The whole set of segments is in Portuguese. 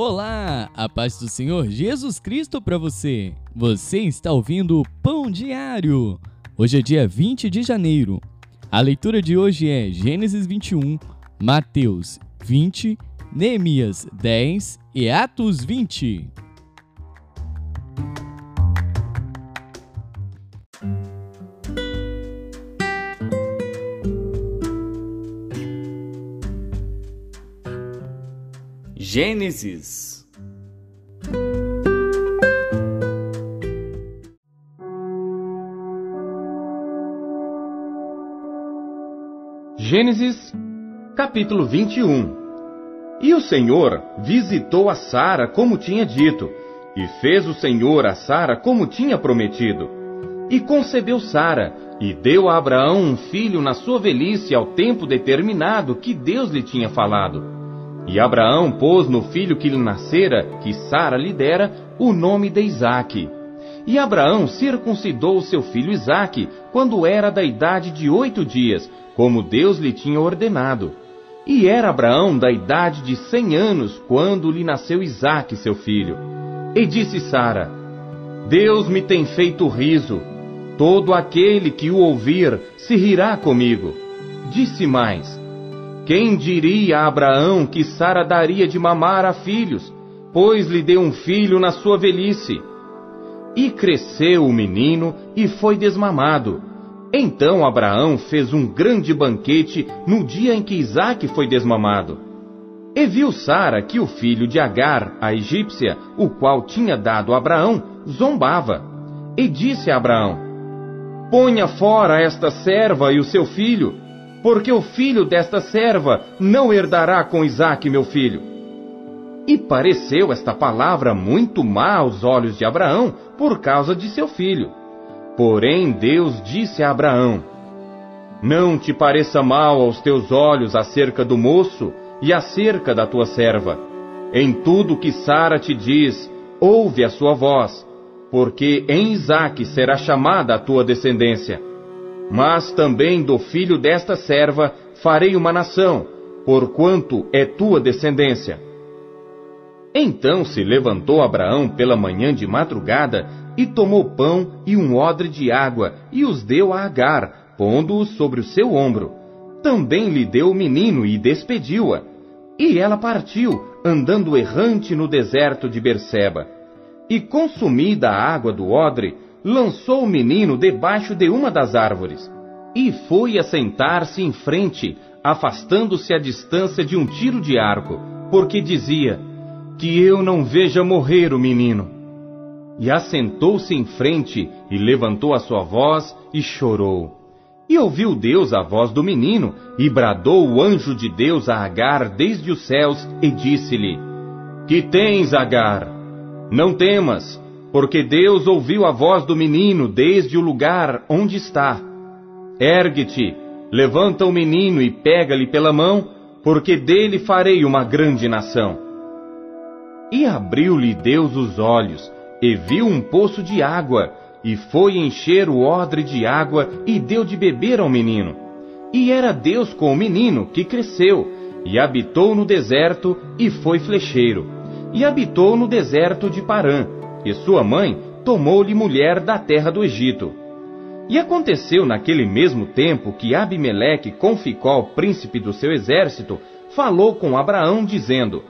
Olá, a paz do Senhor Jesus Cristo para você. Você está ouvindo o Pão Diário. Hoje é dia 20 de janeiro. A leitura de hoje é Gênesis 21, Mateus 20, Neemias 10 e Atos 20. Gênesis Gênesis capítulo 21 E o Senhor visitou a Sara como tinha dito, e fez o Senhor a Sara como tinha prometido. E concebeu Sara, e deu a Abraão um filho na sua velhice ao tempo determinado que Deus lhe tinha falado. E Abraão pôs no filho que lhe nascera, que Sara lhe dera, o nome de Isaque. E Abraão circuncidou seu filho Isaque, quando era da idade de oito dias, como Deus lhe tinha ordenado. E era Abraão da idade de cem anos, quando lhe nasceu Isaque, seu filho. E disse Sara: Deus me tem feito riso. Todo aquele que o ouvir se rirá comigo. Disse mais: quem diria a Abraão que Sara daria de mamar a filhos, pois lhe deu um filho na sua velhice? E cresceu o menino e foi desmamado. Então Abraão fez um grande banquete no dia em que Isaque foi desmamado. E viu Sara que o filho de Agar, a egípcia, o qual tinha dado a Abraão, zombava. E disse a Abraão: Ponha fora esta serva e o seu filho, porque o filho desta serva não herdará com Isaque, meu filho. E pareceu esta palavra muito má aos olhos de Abraão por causa de seu filho. Porém, Deus disse a Abraão: Não te pareça mal aos teus olhos acerca do moço e acerca da tua serva. Em tudo que Sara te diz, ouve a sua voz, porque em Isaque será chamada a tua descendência mas também do filho desta serva farei uma nação, porquanto é tua descendência. Então se levantou Abraão pela manhã de madrugada e tomou pão e um odre de água e os deu a Agar, pondo-os sobre o seu ombro. Também lhe deu o menino e despediu-a. E ela partiu, andando errante no deserto de Berseba. E consumida a água do odre, lançou o menino debaixo de uma das árvores e foi assentar-se em frente, afastando-se à distância de um tiro de arco, porque dizia: Que eu não veja morrer o menino. E assentou-se em frente, e levantou a sua voz, e chorou. E ouviu Deus a voz do menino, e bradou o anjo de Deus a Agar desde os céus, e disse-lhe: Que tens, Agar? Não temas, porque Deus ouviu a voz do menino desde o lugar onde está. Ergue-te, levanta o menino e pega-lhe pela mão, porque dele farei uma grande nação. E abriu-lhe Deus os olhos, e viu um poço de água, e foi encher o odre de água, e deu de beber ao menino. E era Deus com o menino, que cresceu, e habitou no deserto, e foi flecheiro. E habitou no deserto de Parã, e sua mãe tomou-lhe mulher da terra do Egito. E aconteceu naquele mesmo tempo que Abimeleque, com Ficol, príncipe do seu exército, falou com Abraão, dizendo: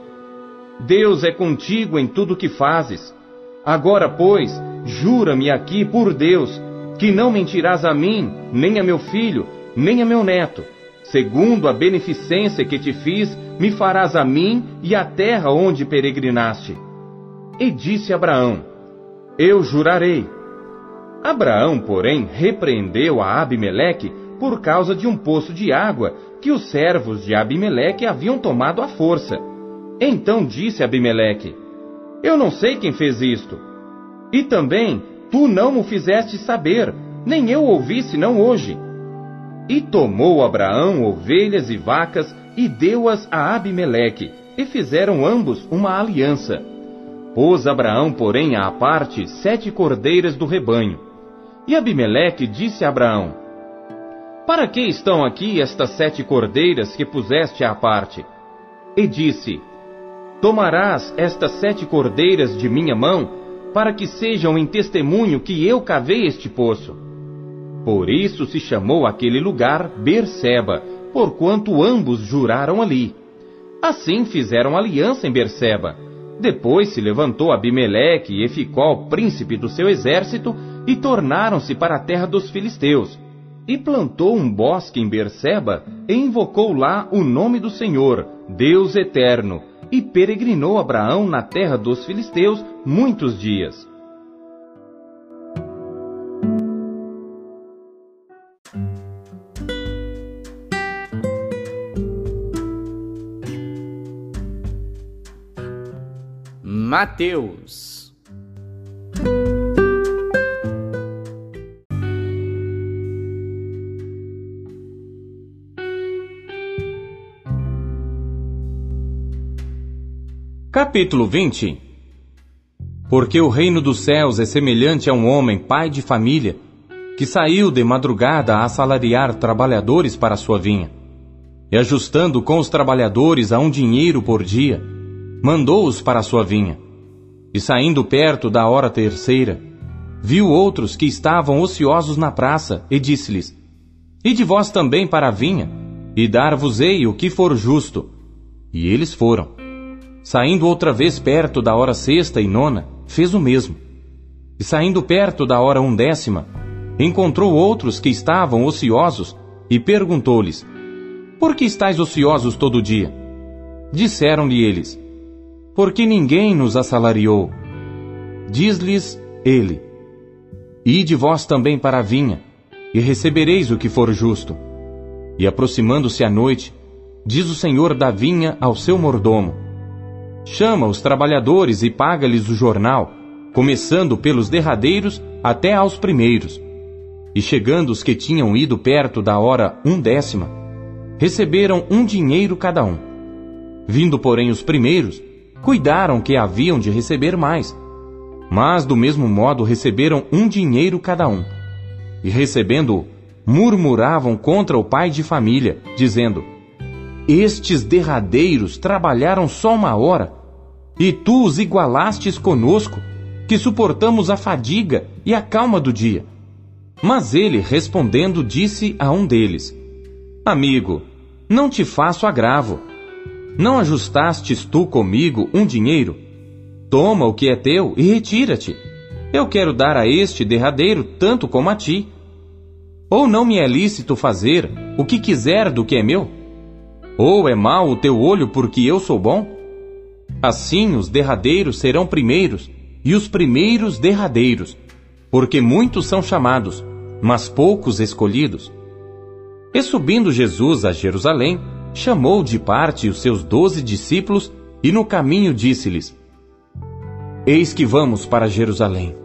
Deus é contigo em tudo que fazes. Agora, pois, jura-me aqui por Deus, que não mentirás a mim, nem a meu filho, nem a meu neto. Segundo a beneficência que te fiz, me farás a mim e a terra onde peregrinaste. E disse Abraão: Eu jurarei. Abraão, porém, repreendeu a Abimeleque por causa de um poço de água que os servos de Abimeleque haviam tomado à força. Então disse Abimeleque: Eu não sei quem fez isto. E também tu não o fizeste saber, nem eu ouvi senão hoje. E tomou Abraão ovelhas e vacas e deu-as a Abimeleque, e fizeram ambos uma aliança. Pôs Abraão, porém, à parte sete cordeiras do rebanho. E Abimeleque disse a Abraão: Para que estão aqui estas sete cordeiras que puseste à parte? E disse: Tomarás estas sete cordeiras de minha mão, para que sejam em testemunho que eu cavei este poço. Por isso se chamou aquele lugar Berseba, porquanto ambos juraram ali. Assim fizeram aliança em Berseba. Depois se levantou Abimeleque e Ficol, príncipe do seu exército, e tornaram-se para a terra dos filisteus. E plantou um bosque em Berseba, e invocou lá o nome do Senhor, Deus eterno, e peregrinou Abraão na terra dos filisteus muitos dias. Mateus. Capítulo 20 Porque o reino dos céus é semelhante a um homem, pai de família, que saiu de madrugada a assalariar trabalhadores para sua vinha. E ajustando com os trabalhadores a um dinheiro por dia, mandou-os para a sua vinha. E saindo perto da hora terceira, viu outros que estavam ociosos na praça, e disse-lhes: Ide vós também para a vinha, e dar-vos-ei o que for justo. E eles foram. Saindo outra vez perto da hora sexta e nona, fez o mesmo. E saindo perto da hora undécima, encontrou outros que estavam ociosos, e perguntou-lhes: Por que estáis ociosos todo dia? Disseram-lhe eles: porque ninguém nos assalariou. Diz-lhes ele: Ide vós também para a vinha, e recebereis o que for justo. E aproximando-se a noite, diz o senhor da vinha ao seu mordomo: Chama os trabalhadores e paga-lhes o jornal, começando pelos derradeiros até aos primeiros. E chegando os que tinham ido perto da hora undécima, receberam um dinheiro cada um. Vindo, porém, os primeiros, cuidaram que haviam de receber mais. Mas, do mesmo modo, receberam um dinheiro cada um. E recebendo-o, murmuravam contra o pai de família, dizendo: Estes derradeiros trabalharam só uma hora, e tu os igualastes conosco, que suportamos a fadiga e a calma do dia. Mas ele, respondendo, disse a um deles: Amigo, não te faço agravo não ajustastes tu comigo um dinheiro? Toma o que é teu e retira-te. Eu quero dar a este derradeiro tanto como a ti. Ou não me é lícito fazer o que quiser do que é meu? Ou é mau o teu olho porque eu sou bom? Assim os derradeiros serão primeiros, e os primeiros derradeiros, porque muitos são chamados, mas poucos escolhidos. E subindo Jesus a Jerusalém, chamou de parte os seus doze discípulos e no caminho disse-lhes: Eis que vamos para Jerusalém,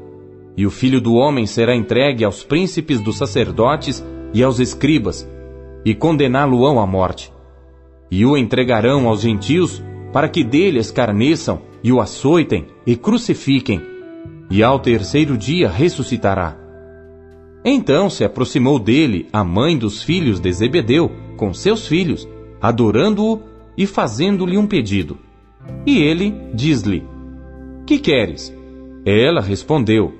e o filho do homem será entregue aos príncipes dos sacerdotes e aos escribas, e condená-lo-ão à morte. E o entregarão aos gentios, para que dele escarneçam, e o açoitem e crucifiquem, e ao terceiro dia ressuscitará. Então se aproximou dele a mãe dos filhos de Zebedeu, com seus filhos, adorando-o e fazendo-lhe um pedido. E ele diz-lhe: Que queres? Ela respondeu: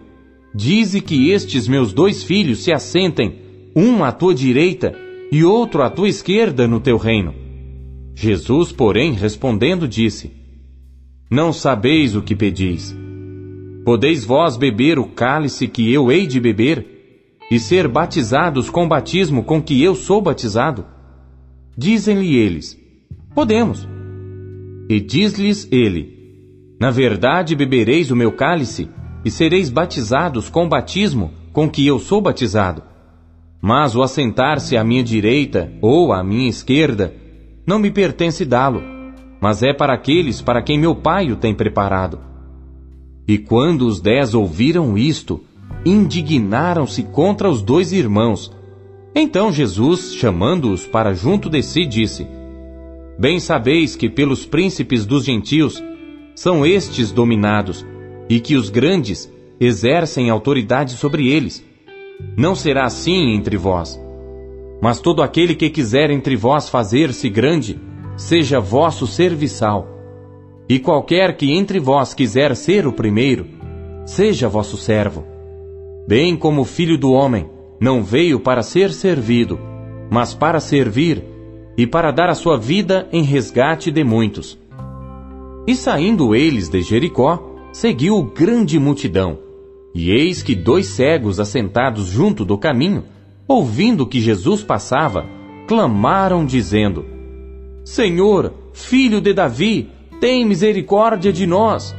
Dize que estes meus dois filhos se assentem, um à tua direita e outro à tua esquerda no teu reino. Jesus, porém, respondendo, disse: Não sabeis o que pedis. Podeis vós beber o cálice que eu hei de beber, e ser batizados com o batismo com que eu sou batizado? Dizem-lhe eles: Podemos. E diz-lhes ele: Na verdade bebereis o meu cálice e sereis batizados com o batismo com que eu sou batizado. Mas o assentar-se à minha direita ou à minha esquerda não me pertence dá-lo, mas é para aqueles para quem meu pai o tem preparado. E quando os dez ouviram isto, indignaram-se contra os dois irmãos então Jesus, chamando-os para junto de si, disse: Bem sabeis que pelos príncipes dos gentios são estes dominados, e que os grandes exercem autoridade sobre eles. Não será assim entre vós. Mas todo aquele que quiser entre vós fazer-se grande, seja vosso serviçal. E qualquer que entre vós quiser ser o primeiro, seja vosso servo. Bem como o filho do homem não veio para ser servido, mas para servir e para dar a sua vida em resgate de muitos. E saindo eles de Jericó, seguiu grande multidão. E eis que dois cegos assentados junto do caminho, ouvindo que Jesus passava, clamaram dizendo: Senhor, filho de Davi, tem misericórdia de nós.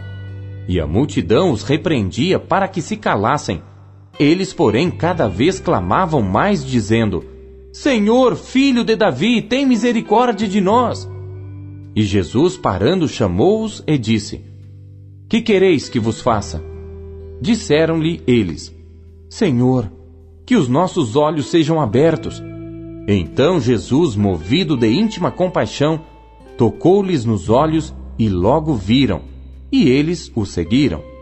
E a multidão os repreendia para que se calassem. Eles, porém, cada vez clamavam mais, dizendo: Senhor, filho de Davi, tem misericórdia de nós. E Jesus, parando, chamou-os e disse: Que quereis que vos faça? Disseram-lhe eles: Senhor, que os nossos olhos sejam abertos. Então Jesus, movido de íntima compaixão, tocou-lhes nos olhos e logo viram, e eles o seguiram.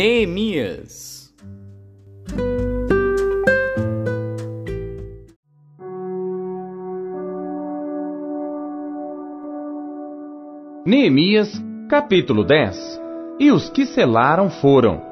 Neemias. Neemias, capítulo 10 e os que selaram foram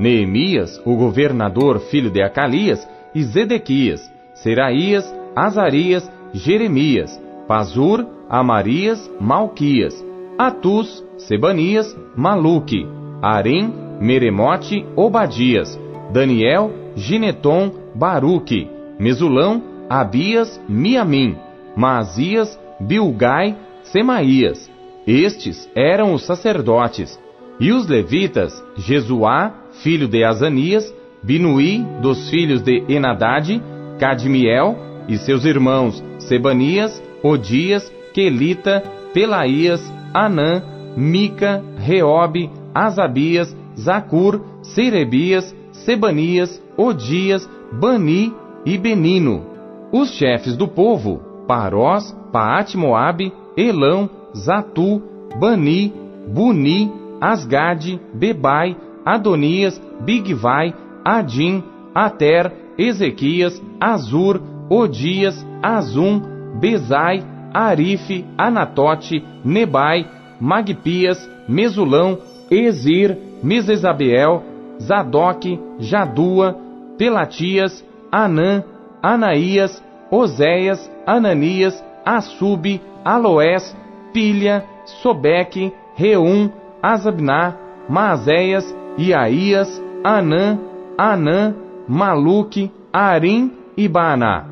Neemias, o governador filho de Acalias, e Zedequias, Seraías, Azarias, Jeremias, Pazur, Amarias, Malquias, Atus, Sebanias, Maluque, Arim, Meremote, Obadias, Daniel, Gineton, Baruque, Mesulão, Abias, Miamim, Maazias, Bilgai, Semaías. Estes eram os sacerdotes. E os levitas, Jesuá, filho de Azanias, Binuí, dos filhos de Enadade, Cadmiel, e seus irmãos Sebanias, Odias, Quelita, Pelaías, Anã, Mica, Reobe, Azabias, Zacur, Serebias, Sebanias, Odias, Bani e Benino. Os chefes do povo, Parós, Paat-Moabe, Elão, Zatu, Bani, Buni, Asgade, Bebai, Adonias, Bigvai, Adim, Ater, Ezequias, Azur, Odias, Azum, Bezai, Arife, Anatote, Nebai, Magpias, Mesulão, Ezir, Mesesabeel, Zadok, Jadua, Pelatias, Anã, Anaías, Oséias, Ananias, Assub, Aloés, Pilha, Sobeque, Reum, Azabná, Maazéias, Iaías, Anã, Anã, Maluque, Arim e Baaná.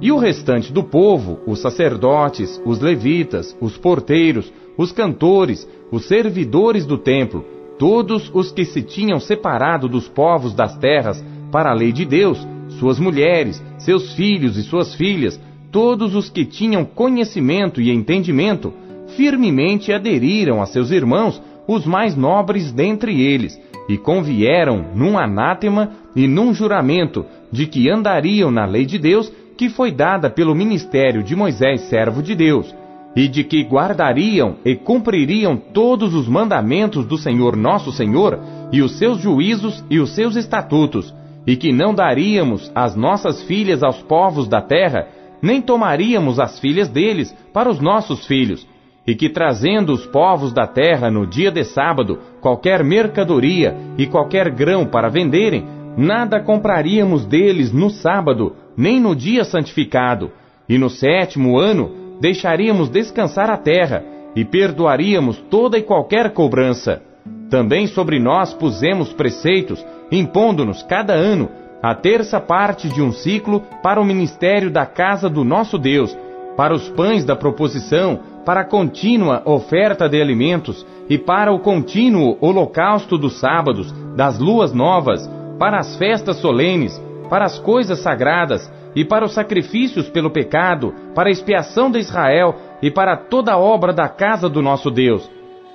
E o restante do povo, os sacerdotes, os levitas, os porteiros, os cantores, os servidores do templo, todos os que se tinham separado dos povos das terras para a lei de Deus, suas mulheres, seus filhos e suas filhas, todos os que tinham conhecimento e entendimento, firmemente aderiram a seus irmãos os mais nobres dentre eles, e convieram num anátema e num juramento de que andariam na lei de Deus que foi dada pelo ministério de Moisés, servo de Deus, e de que guardariam e cumpririam todos os mandamentos do Senhor nosso Senhor, e os seus juízos e os seus estatutos, e que não daríamos as nossas filhas aos povos da terra, nem tomaríamos as filhas deles para os nossos filhos, e que trazendo os povos da terra no dia de sábado qualquer mercadoria e qualquer grão para venderem, nada compraríamos deles no sábado, nem no dia santificado, e no sétimo ano deixaríamos descansar a terra, e perdoaríamos toda e qualquer cobrança. Também sobre nós pusemos preceitos, impondo-nos cada ano a terça parte de um ciclo para o ministério da casa do nosso Deus, para os pães da proposição, para a contínua oferta de alimentos e para o contínuo holocausto dos sábados, das luas novas, para as festas solenes, para as coisas sagradas e para os sacrifícios pelo pecado, para a expiação de Israel e para toda a obra da casa do nosso Deus.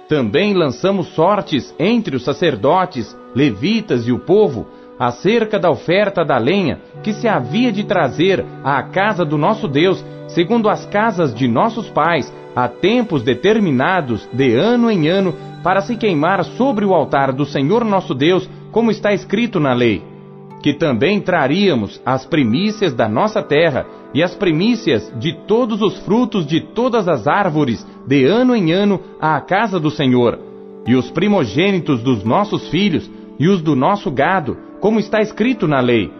Também lançamos sortes entre os sacerdotes, levitas e o povo, acerca da oferta da lenha que se havia de trazer à casa do nosso Deus, segundo as casas de nossos pais, a tempos determinados de ano em ano, para se queimar sobre o altar do Senhor nosso Deus, como está escrito na lei. Que também traríamos as primícias da nossa terra e as primícias de todos os frutos de todas as árvores, de ano em ano, à casa do Senhor, e os primogênitos dos nossos filhos e os do nosso gado, como está escrito na lei,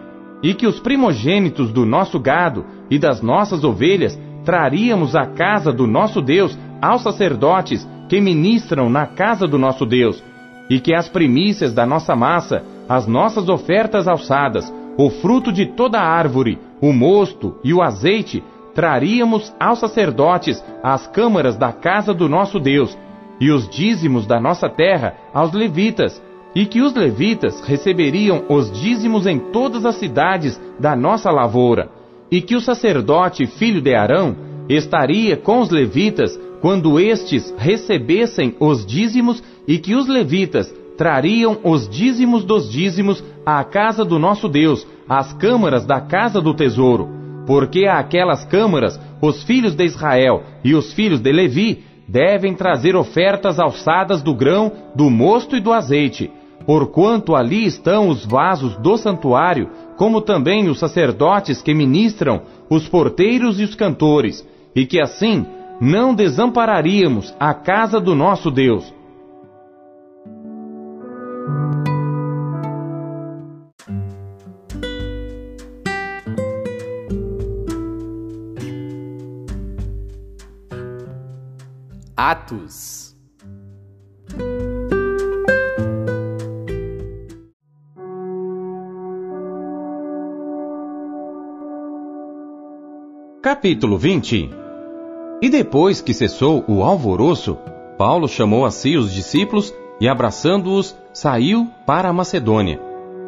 e que os primogênitos do nosso gado e das nossas ovelhas traríamos à casa do nosso Deus aos sacerdotes que ministram na casa do nosso Deus, e que as primícias da nossa massa, as nossas ofertas alçadas, o fruto de toda árvore, o mosto e o azeite, traríamos aos sacerdotes às câmaras da casa do nosso Deus, e os dízimos da nossa terra aos levitas, e que os levitas receberiam os dízimos em todas as cidades da nossa lavoura, e que o sacerdote filho de Arão estaria com os levitas quando estes recebessem os dízimos, e que os levitas trariam os dízimos dos dízimos à casa do nosso Deus, às câmaras da casa do tesouro, porque àquelas câmaras os filhos de Israel e os filhos de Levi devem trazer ofertas alçadas do grão, do mosto e do azeite, porquanto ali estão os vasos do santuário, como também os sacerdotes que ministram, os porteiros e os cantores, e que assim não desampararíamos a casa do nosso Deus. Atos. Capítulo 20 E depois que cessou o alvoroço, Paulo chamou a si os discípulos e, abraçando-os, saiu para a Macedônia.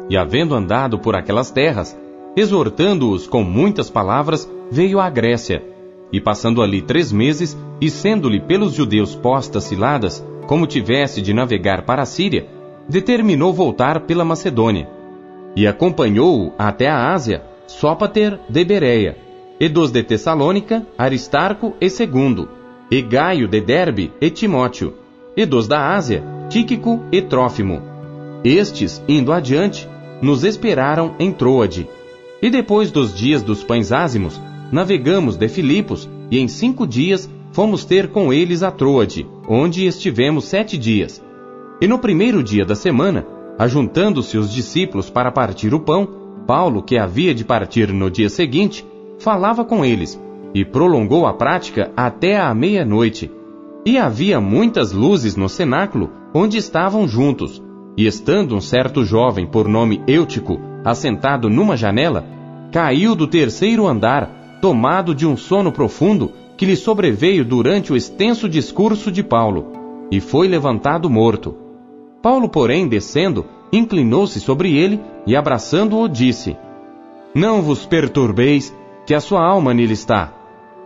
E, havendo andado por aquelas terras, exortando-os com muitas palavras, veio à Grécia e passando ali três meses, e sendo-lhe pelos judeus postas ciladas, como tivesse de navegar para a Síria, determinou voltar pela Macedônia. E acompanhou-o até a Ásia, Sópater de Bereia, e dos de Tessalônica, Aristarco e Segundo, e Gaio de Derbe e Timóteo, e dos da Ásia, Tíquico e Trófimo. Estes, indo adiante, nos esperaram em Troade. E depois dos dias dos pães ázimos, navegamos de Filipos e em cinco dias fomos ter com eles a Troade, onde estivemos sete dias. E no primeiro dia da semana, ajuntando-se os discípulos para partir o pão, Paulo, que havia de partir no dia seguinte, falava com eles e prolongou a prática até à meia-noite. E havia muitas luzes no cenáculo onde estavam juntos. E estando um certo jovem por nome Eutico, assentado numa janela, caiu do terceiro andar tomado de um sono profundo que lhe sobreveio durante o extenso discurso de Paulo, e foi levantado morto. Paulo, porém, descendo, inclinou-se sobre ele e, abraçando-o, disse: Não vos perturbeis, que a sua alma nele está.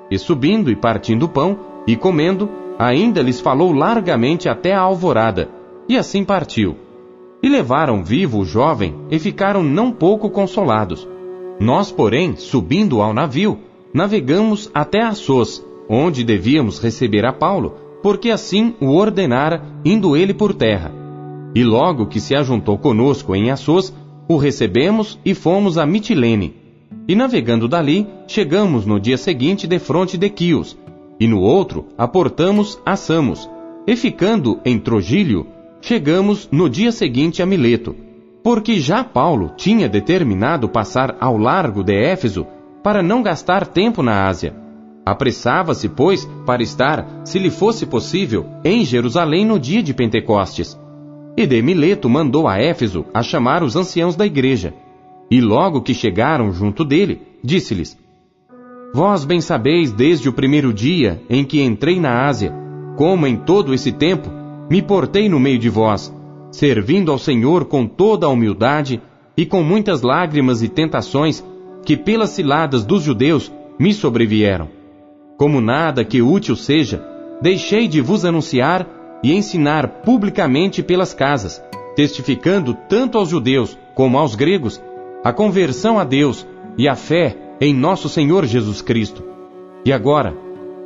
E subindo e partindo o pão, e comendo, ainda lhes falou largamente até a alvorada, e assim partiu. E levaram vivo o jovem, e ficaram não pouco consolados. Nós, porém, subindo ao navio, navegamos até Assos, onde devíamos receber a Paulo, porque assim o ordenara, indo ele por terra. E logo que se ajuntou conosco em Assos, o recebemos e fomos a Mitilene. E navegando dali, chegamos no dia seguinte de fronte de Quios, e no outro aportamos a Samos, e ficando em Trogílio, chegamos no dia seguinte a Mileto, porque já Paulo tinha determinado passar ao largo de Éfeso para não gastar tempo na Ásia. Apressava-se, pois, para estar, se lhe fosse possível, em Jerusalém no dia de Pentecostes. E de Mileto mandou a Éfeso a chamar os anciãos da igreja. E logo que chegaram junto dele, disse-lhes: Vós bem sabeis desde o primeiro dia em que entrei na Ásia, como em todo esse tempo me portei no meio de vós, servindo ao Senhor com toda a humildade e com muitas lágrimas e tentações que pelas ciladas dos judeus me sobrevieram. Como nada que útil seja, deixei de vos anunciar e ensinar publicamente pelas casas, testificando tanto aos judeus como aos gregos a conversão a Deus e a fé em nosso Senhor Jesus Cristo. E agora,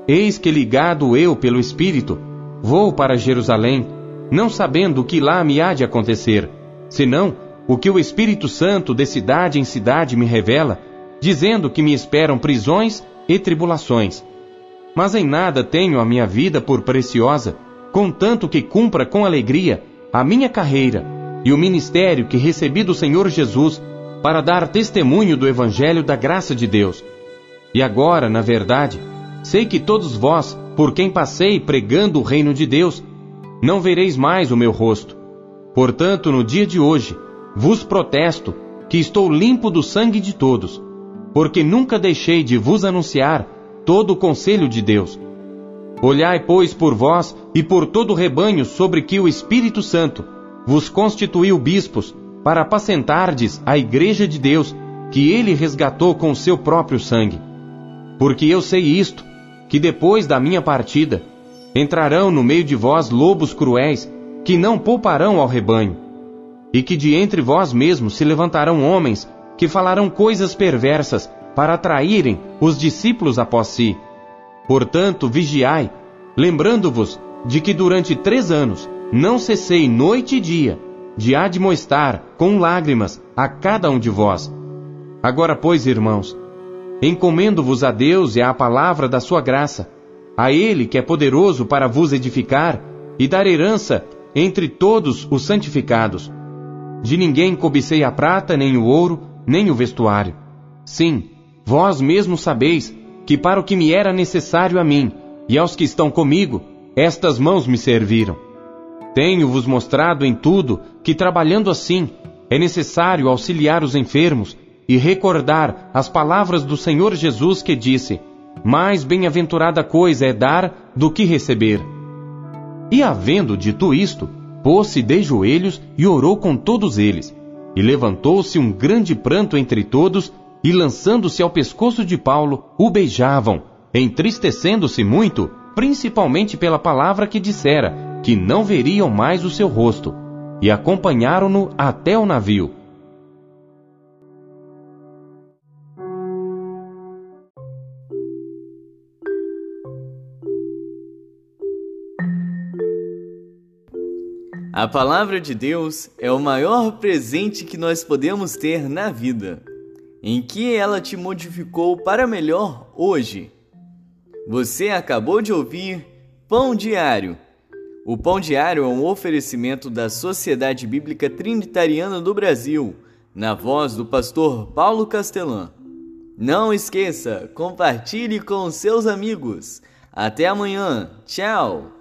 eis que ligado eu pelo Espírito, vou para Jerusalém não sabendo o que lá me há de acontecer, senão o que o Espírito Santo de cidade em cidade me revela, dizendo que me esperam prisões e tribulações. Mas em nada tenho a minha vida por preciosa, contanto que cumpra com alegria a minha carreira e o ministério que recebi do Senhor Jesus para dar testemunho do Evangelho da graça de Deus. E agora, na verdade, sei que todos vós, por quem passei pregando o reino de Deus, não vereis mais o meu rosto. Portanto, no dia de hoje, vos protesto que estou limpo do sangue de todos, porque nunca deixei de vos anunciar todo o conselho de Deus. Olhai, pois, por vós e por todo o rebanho sobre que o Espírito Santo vos constituiu bispos, para apacentardes a igreja de Deus, que ele resgatou com seu próprio sangue. Porque eu sei isto, que depois da minha partida, entrarão no meio de vós lobos cruéis, que não pouparão ao rebanho, e que de entre vós mesmos se levantarão homens que falarão coisas perversas para atraírem os discípulos após si. Portanto, vigiai, lembrando-vos de que durante três anos não cessei noite e dia de admoestar com lágrimas a cada um de vós. Agora, pois, irmãos, encomendo-vos a Deus e à palavra da sua graça, a Ele que é poderoso para vos edificar e dar herança entre todos os santificados. De ninguém cobicei a prata, nem o ouro, nem o vestuário. Sim, vós mesmos sabeis que para o que me era necessário a mim e aos que estão comigo, estas mãos me serviram. Tenho-vos mostrado em tudo que, trabalhando assim, é necessário auxiliar os enfermos e recordar as palavras do Senhor Jesus que disse: Mais bem-aventurada coisa é dar do que receber. E havendo dito isto, pôs-se de joelhos e orou com todos eles. E levantou-se um grande pranto entre todos, e lançando-se ao pescoço de Paulo, o beijavam, entristecendo-se muito, principalmente pela palavra que dissera, que não veriam mais o seu rosto, e acompanharam-no até o navio. A palavra de Deus é o maior presente que nós podemos ter na vida. Em que ela te modificou para melhor hoje? Você acabou de ouvir Pão Diário o Pão Diário é um oferecimento da Sociedade Bíblica Trinitariana do Brasil, na voz do pastor Paulo Castelã. Não esqueça, compartilhe com seus amigos. Até amanhã. Tchau!